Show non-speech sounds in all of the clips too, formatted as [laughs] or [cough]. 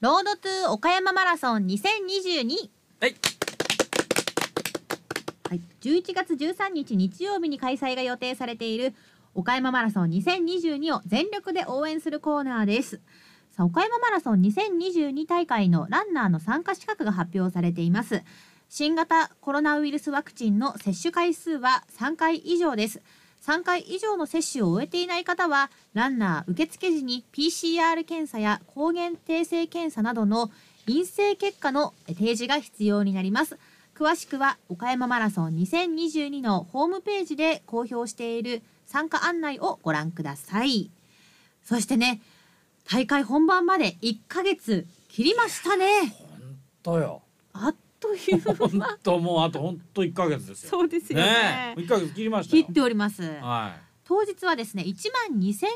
ロードトゥ岡山マラソン2022はい。はい、11月13日日曜日に開催が予定されている岡山マラソン2022を全力で応援するコーナーです。さあ岡山マラソン2022大会のランナーの参加資格が発表されています。新型コロナウイルスワクチンの接種回数は3回以上です3回以上の接種を終えていない方はランナー受付時に PCR 検査や抗原定性検査などの陰性結果の提示が必要になります。詳しくは岡山マラソン2022のホームページで公表している参加案内をご覧ください。そしてね大会本番まで1ヶ月切りましたね。本当よ。あっという本間当もうあと本当一ヶ月ですよ。そうですよね。一ヶ月切りましたよ。切っております。は当日はですね1万2000人の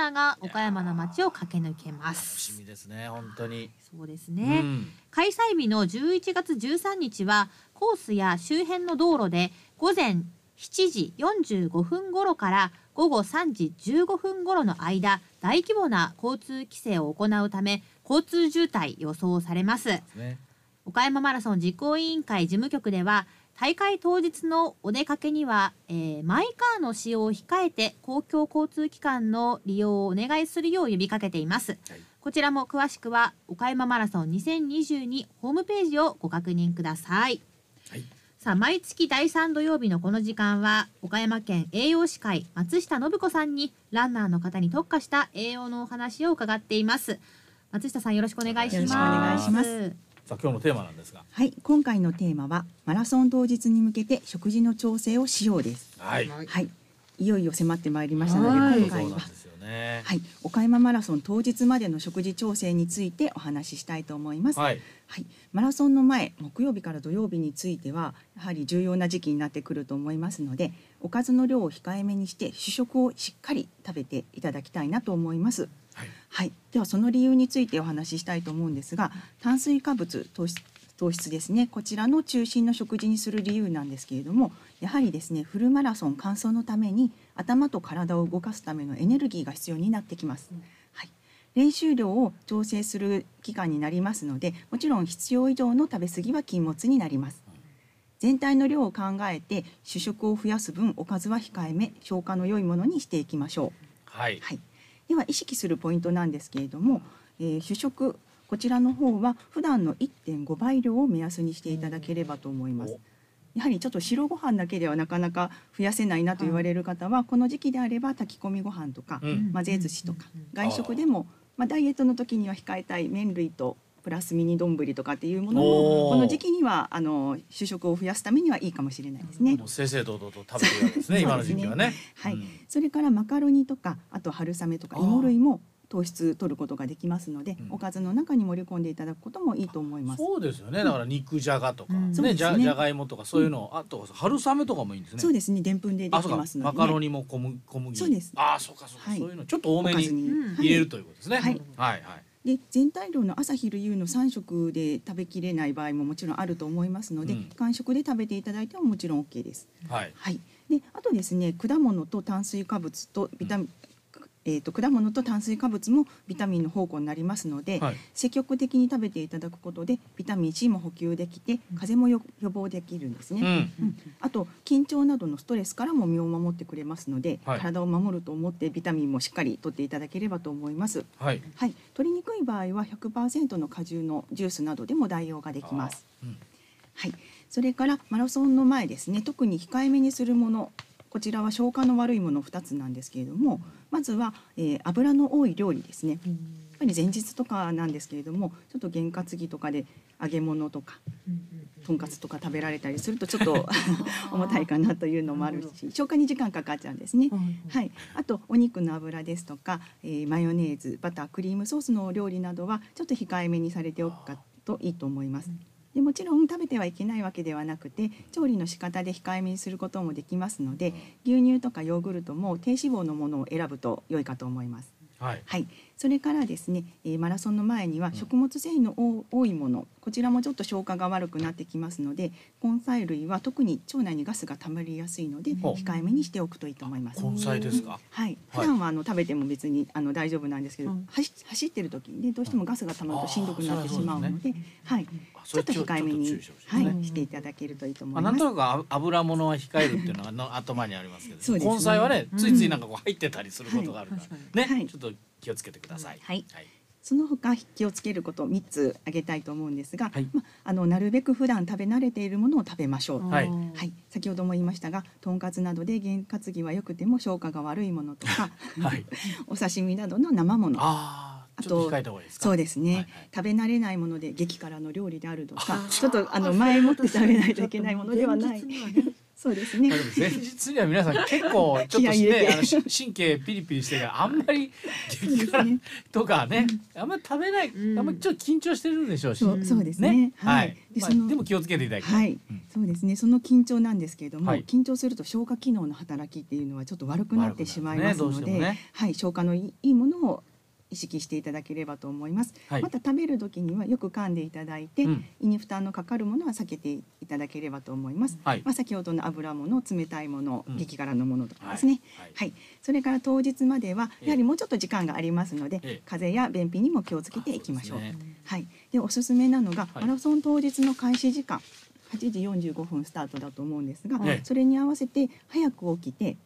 ランナーが岡山の街を駆け抜けまい楽しすみですね本当に。そうですうね、ん。開催日の11月13日はコースや周辺の道路で午前7時45分頃から午後3時15分頃の間大規模な交通規制を行うため交通渋滞予想されますね岡山マラソン実行委員会事務局では大会当日のお出かけには、えーマイカーの使用を控えて公共交通機関の利用をお願いするよう呼びかけています、はい。こちらも詳しくは岡山マラソン2022ホームページをご確認ください。はい。さあ毎月第3土曜日のこの時間は岡山県栄養士会松下信子さんにランナーの方に特化した栄養のお話を伺っています。松下さんよろしくお願いしますさあ今日のテーマなんですが。はい、今回のテーマはマラソン当日に向けて食事の調整をしようです。はい。はい、いよいよ迫ってまいりましたので、はい今回は。ね。はい、岡山マラソン当日までの食事調整についてお話ししたいと思います。はい、はい。マラソンの前、木曜日から土曜日についてはやはり重要な時期になってくると思いますので、おかずの量を控えめにして主食をしっかり食べていただきたいなと思います。はい。はい、ではその理由についてお話ししたいと思うんですが炭水化物糖質糖質ですね。こちらの中心の食事にする理由なんですけれどもやはりですねフルマラソン完走のために頭と体を動かすためのエネルギーが必要になってきます。はい。練習量を調整する期間になりますのでもちろん必要以上の食べ過ぎは禁物になります。全体の量を考えて主食を増やす分おかずは控えめ消化の良いものにしていきましょう。はい。はい、では意識するポイントなんですけれども、えー主食こちらの方は普段の1.5倍量を目安にしていただければと思います。やはりちょっと白ご飯だけではなかなか増やせないなと言われる方は、この時期であれば炊き込みご飯とか、うん。混ぜ寿司とか、うん。外食でも、まあ、ダイエットの時には控えたい麺類とプラスミニ丼とかっていうものもこの時期にはあの主食を増やすためにはいいかもしれないですね。もう正々堂々と食べてるわけですね [laughs] 今の時期はね。はい。うん。それからマカロニとかあと春雨とか芋類も糖質取ることができますので、うん。おかずの中に盛り込んでいただくこともいいと思います。そうですよね。だから肉じゃがとかうん。ねね。じゃじゃがいもとかそういうのあと春雨とかもいいんですね。そうですね、でんぷんでできますので、ね。マカロニも小麦小麦。そうです。ああそうかそうか、はい。そういうのちょっと多めに入れるということですね、はい。はいはいで全体量の朝昼夕の3食で食べきれない場合ももちろんあると思いますので、うん間食で食べていただいてももちろん OK です。はいはい。であとですね果物と炭水化物とビタミン、えー、と果物と炭水化物もビタミンの宝庫になりますので、はい。積極的に食べていただくことでビタミン C も補給できて風邪もよ予防できるんですね。うん。うん。あと緊張などのストレスからも身を守ってくれますので、はい。体を守ると思ってビタミンもしっかりとっていただければと思います。はい。はい、取りにくい場合は100%の果汁のジュースなどでも代用ができます。うん。はい、それからマラソンの前ですね。特に控えめにするものこちらは消化の悪いもの2つなんですけれどもまずは、えー油の多い料理ですね。やっぱり前日とかなんですけれどもちょっと験担ぎとかで揚げ物とかとんかつとか食べられたりするとちょっと [laughs] [laughs] 重たいかなというのもあるし消化に時間かかっちゃうんですね。はい、あとお肉の油ですとか、えーマヨネーズバタークリームソースのお料理などはちょっと控えめにされておくかといいと思います。でもちろん食べてはいけないわけではなくて調理の仕方で控えめにすることもできますので牛乳とかヨーグルトも低脂肪のものを選ぶと良いかと思います。はい。はい、それからですね、えーマラソンの前には食物繊維の多多いものこちらもちょっと消化が悪くなってきますので根菜類は特に腸内にガスが溜まりやすいので控えめにしておくといいと思います。根菜ですか？はい、普段はあの食べても別にあの大丈夫なんですけど、うん。走走ってる時にねどうしてもガスが溜まるとしんどくなってしまうので、はい、あちょっと控えめにちょっと注意してほしいはい、していただけるといいと思まあ、います。なんとなくあ油物は控えるっていうのがの頭にありますけど、ね。根菜はねうんついついなんかこう入ってたりすることがあるから、ね、はい。ちょっと気をつけてください。はい。はい。その他気をつけること3つ挙げたいと思うんですが、はい。まあ、あのなるべく普段食べ慣れているものを食べましょう。はい。はい、先ほども言いましたが、とんかつなどで験担ぎは良くても消化が悪いものとか、はい。[laughs] お刺身などの生もの、ああ、あちょっと。そうですね、はいはい。食べ慣れないもので激辛の料理であるとかあ、ちょっとあの前もって食べないといけないものではないそうですね。前日には皆さん結構ちょっとねあのし [laughs] 神経ピリピリしてるからあんまり激辛ね。とかねあんまり食べない、うん。あんまりちょっと緊張してるでしょうし、そうそうですね。ねははい。い。。でまあそのでも気をつけていただきたい。はい。うん、そうですね。その緊張なんですけれども、はい。緊張すると消化機能の働きっていうのはちょっと悪くなってしまいますので、はい、消化のいいいいものを意識していただければと思います。はい。また食べる時にはよく噛んでいただいて、うん。胃に負担のかかるものは避けていただければと思います。はい。まあ先ほどの油物、冷たいもの、うん。激辛のものとかですね。はい。はい、それから当日まではええ。やはりもうちょっと時間がありますので、ええ。風邪や便秘にも気をつけていきましょう。ね。はい、でおすすめなのが、はい。マラソン当日の開始時間8時45分スタートだと思うんですが、ええ。それに合わせて早く起きて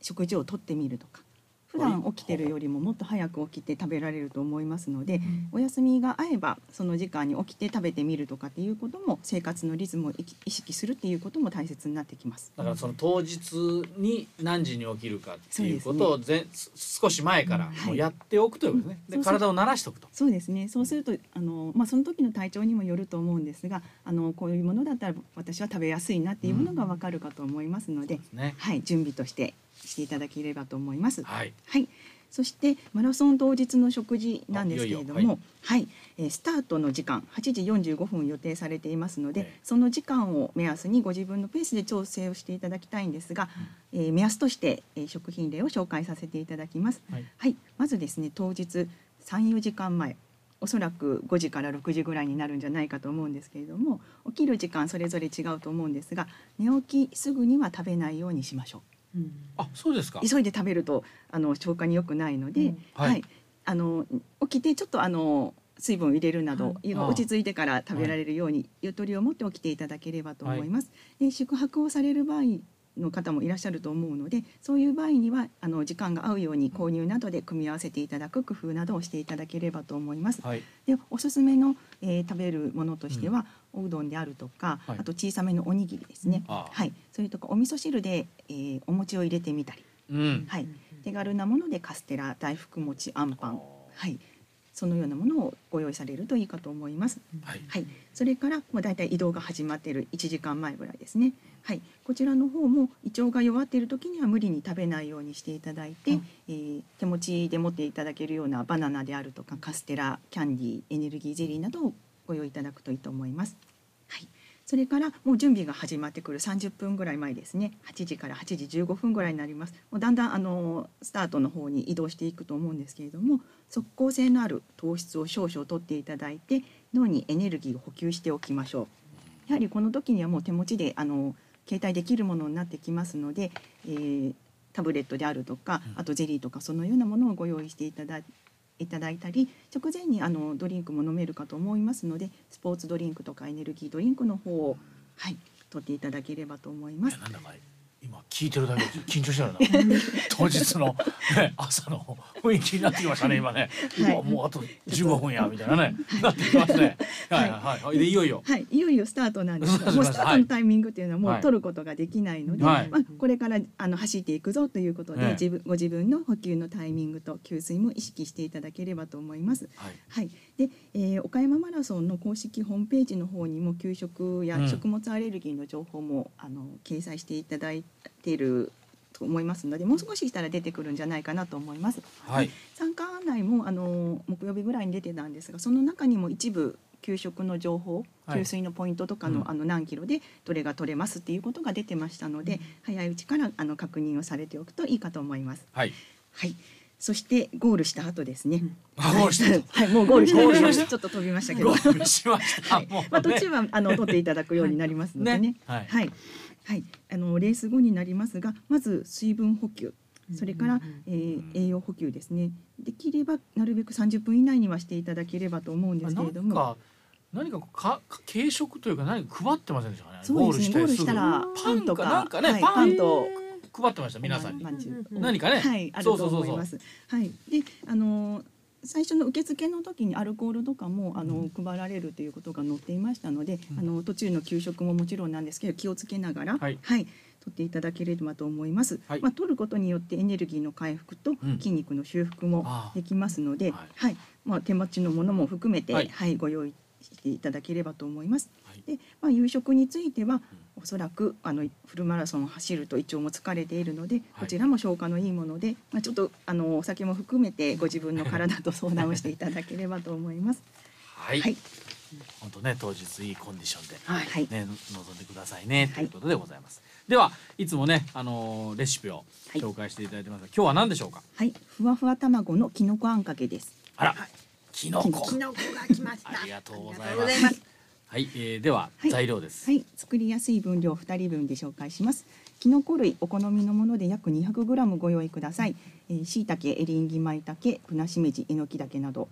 食事をとってみるとか普段起きてるよりももっと早く起きて食べられると思いますので、お休みが合えばその時間に起きて食べてみるとかっていうことも生活のリズムを意意識するっていうことも大切になってきます。だからその当日に何時に起きるかっていうことをぜ、す少し前からもうやっておくということですね。でそうそう体を慣らしておくと。そうですね。そうするとあのまあその時の体調にもよると思うんですが、あのこういうものだったら私は食べやすいなっていうものがわかるかと思いますので、ね。はい準備としてしていただければと思います。はい。はい。そしてマラソン当日の食事なんですけれども、あいよいよはい、えースタートの時間8時45分予定されていますので、ええその時間を目安にご自分のペースで調整をしていただきたいんですが、えー目安として、えー食品例を紹介させていただきます。はい。はい、まずですね当日3、4時間前おそらく5時から6時ぐらいになるんじゃないかと思うんですけれども起きる時間それぞれ違うと思うんですが寝起きすぐには食べないようにしましょうんあ、そうですか。う。急いで食べるとあの消化に良くないので、うん。はい。はい、あの起きてちょっとあの水分を入れるなど、落ち着いてから食べられるように、ゆとりを持って起きていただければと思います。で宿泊をされる場合の方もいらっしゃると思うのでそういう場合にはあの時間が合うように購入などで組み合わせていただく工夫などをしていただければと思います。はい。でおすすめの、えー食べるものとしては、おうどんであるとか、はい。あと小さめのおにぎりですね、はい、それとかお味噌汁で、えーお餅を入れてみたり、うん。はい、手軽なものでカステラ大福餅あんパン、はい、そのようなものをご用意されるといいかと思います。はい。はい、それからもうだいたい移動が始まっている1時間前ぐらいですね。はい、こちらの方も胃腸が弱っている時には無理に食べないようにしていただいて、うんえー手持ちで持っていただけるようなバナナであるとかカステラ、キャンディー、エネルギーゼリーなどをご用意いただくといいと思います。はい。それからもう準備が始まってくる。30分ぐらい前ですね。8時から8時15分ぐらいになります。もうだんだんあのスタートの方に移動していくと思うんですけれども即効性のある糖質を少々とっていただいて脳にエネルギーを補給しておきましょう。やはりこの時にはもう手持ちであの携帯できるものになってきますので、えータブレットであるとかうん。あとゼリーとかそのようなものをご用意していただいいただいたり直前にあのドリンクも飲めるかと思いますのでスポーツドリンクとかエネルギードリンクの方をはい取っていただければと思います。今聞いてるだけで緊張しちゃうな。[laughs] 当日の、ね、朝の雰囲気になってきましたね今ね、はい。もうあと15分やみたいなね。なってきますね。はい。はいはいでいよいよ。はい、いよいよスタートなんです。もうスタートのタイミングっていうのはもはい。う取ることができないので、はい。まあ、これからあの走っていくぞということで、ええ自分ご自分の補給のタイミングと給水も意識していただければと思います。はい。はい、で、えー岡山マラソンの公式ホームページの方にも給食やうん。食物アレルギーの情報も、あの掲載していただいていると思いますので、もう少ししたら出てくるんじゃないかなと思います。はい。参加案内もあの木曜日ぐらいに出てたんですがその中にも一部給食の情報、はい。給水のポイントとかの,、うん。あの何キロでどれが取れますっていうことが出てましたので、早いうちからあの確認をされておくといいかと思います。はい。はいそしてゴールした後ですね。あゴールしたと [laughs] はい、もうゴールしたちょっと飛びましたけど。ゴールしました。はいもうねまあ途中はあの取っていただくようになりますのでね。ねはいはい、はい、あのレース後になりますが、まず水分補給、それから、えー栄養補給ですね。できればなるべく30分以内にはしていただければと思うんですけれども。なんか何かかか軽食というか何か配ってませんでしたかね。そうですね。ゴールしたゴらパンとか、なんかねはい、パンパンと配ってました皆さんに。ま。ん何かね。はい、あると思います。はい、で、あの最初の受付の時にアルコールとかもあの配られるということが載っていましたので、うん。あの途中の給食ももちろんなんですけど気をつけながら、はい。取っていただければと思います。はい。まあ取ることによってエネルギーの回復とうん。筋肉の修復もできますので、はい。はい、まあ手持ちのものも含めて、ははいい、ご用意していただければと思います。はいで、まあ夕食については、おそらくあのフルマラソンを走ると胃腸も疲れているので、こちらも消化のいいもので、まあちょっとあのお酒も含めてご自分の体と相談をしていただければと思います。はい。はい、本当ね当日いいコンディションで。はい、ね、望んでくださいね、はいということでございます。ではいつもね、あのーレシピをはい紹介していただいてますが、今日は何でしょうか？はい、ふわふわ卵のきのこあんかけです。あら、きのこ。キノコが来ました。ありがとうございます。はい、えー、では、はい材料です。はい、作りやすい分量2人分で紹介します。きのこ類お好みのもので約 200g ご用意ください。えー、椎茸、エリンギ、舞茸、ぶなしめじ、えのき茸など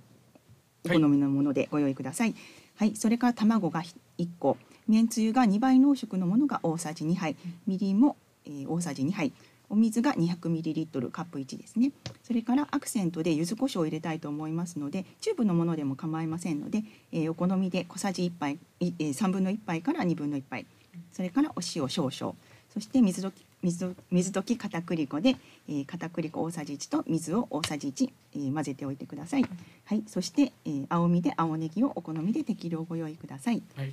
お好みのものでご用意ください。はい、それから卵が1個、めんつゆが2倍濃縮のものが大さじ2杯、みりんも、えー大さじ2杯。お水が 200ml カップ1ですねそれからアクセントで柚子胡椒を入れたいと思いますのでチューブのものでも構いませんので、えーお好みで小さじ1杯、いえー、3分の1杯から2分の1杯それからお塩少々そして水溶き水溶水溶き片栗粉で、えー、片栗粉大さじ1と水を大さじ1、えー混ぜておいてください。はい、そして、えー青みで青ネギをお好みで適量ご用意ください。はい。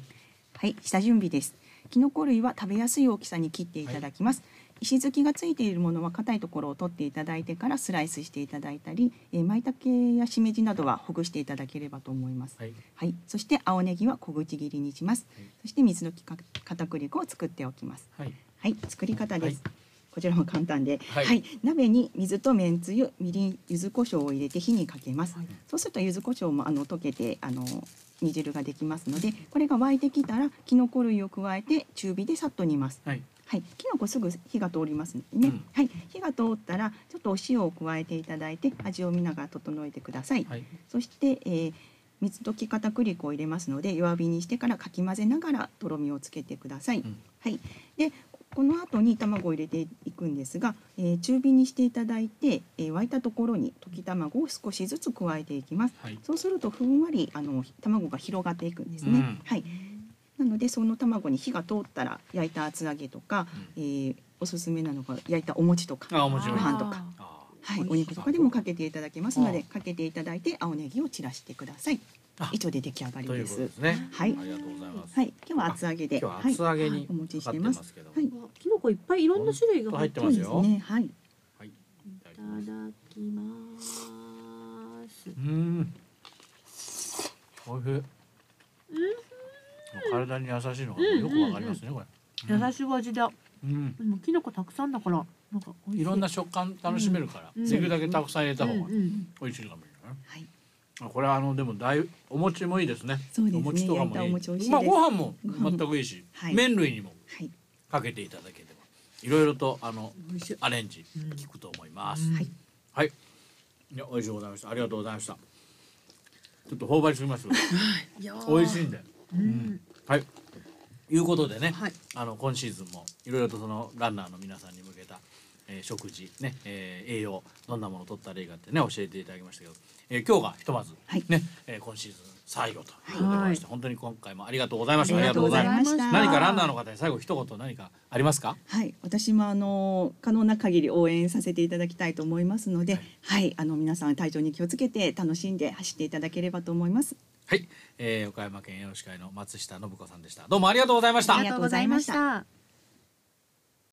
はい、下準備です。キノコ類は食べやすい大きさに切っていただきます。石突きがついているものは硬いところを取っていただいてからスライスしていただいたり、えー、舞茸やしめじなどはほぐしていただければと思います。はい。はい、そして青ネギは小口切りにします。はいそして水溶きか片栗粉を作っておきます。はい。はい、作り方です。はこちらも簡単で、ははいい、鍋に水とめんつゆ、みりん、柚子胡椒を入れて火にかけます。はいそうすると柚子胡椒もあの溶けてあの煮汁ができますので、これが沸いてきたらきのこ類を加えて中火でさっと煮ます。はい。はい、きのこすぐ火が通りますね、うんはい、火が通ったらちょっとお塩を加えていただいて味を見ながら整えてください。はい。そして、えー水溶き片栗粉を入れますので弱火にしてからかき混ぜながらとろみをつけてください。うんはい。でこの後に卵を入れていくんですが、えー中火にしていただいて、えー沸いたところに溶き卵を少しずつ加えていきます。はい。そうするとふんわりあの卵が広がっていくんですね。うんはい。なのでその卵に火が通ったら焼いた厚揚げとか、えーおすすめなのが焼いたお餅とか。ご飯とかあはい、お肉とかでもかけていただけますのあでかけていただいて青ネギを散らしてくださいあ以上で出来上がりですですね。はいありがとうございます。はい今日は厚揚げで今日は厚揚げにはいお持ちしててます。はいキノコいっぱいいろんな種類が入ってますよ。ねはいはい。いただきたます。うーん。おいしい。体に優しいのがよくわかりますね、これ。優しい味だ。うん。でもキノコたくさんだからなんかい。いろんな食感楽しめるから、うんできるだけたくさん入れた方が美味しいかもしれない。はいあこれはあのでもだいお餅もいいですね。すねお餅とかもいい。焼いいまあご飯も全くいいし、[laughs] はい麺類にもはいかけていただければいろいろとあの。アレンジうん効くと思います。うんはいはい。いや美味しいございました。ありがとうございました。ちょっと頬張りすぎます [laughs] 美味しいんで。うん。はい。いうことでね、はい。あの今シーズンもいろいろとそのランナーの皆さんに向けた、えー食事ね、えー栄養どんなものを取ったらいいかってね教えていただきましたけど、えー今日がひとまずはいね、えー今シーズン最後ということでございまして、本当に今回もありがとうございました。ありがとうございました何かランナーの方に最後一言何かありますか？はい私もあの可能な限り応援させていただきたいと思いますのでははいい、あの皆さん体調に気をつけて楽しんで走っていただければと思いますはい、えー岡山県栄養士会の松下信子さんでした。どうもありがとうございましたあり。がとうございましたありがとうございました。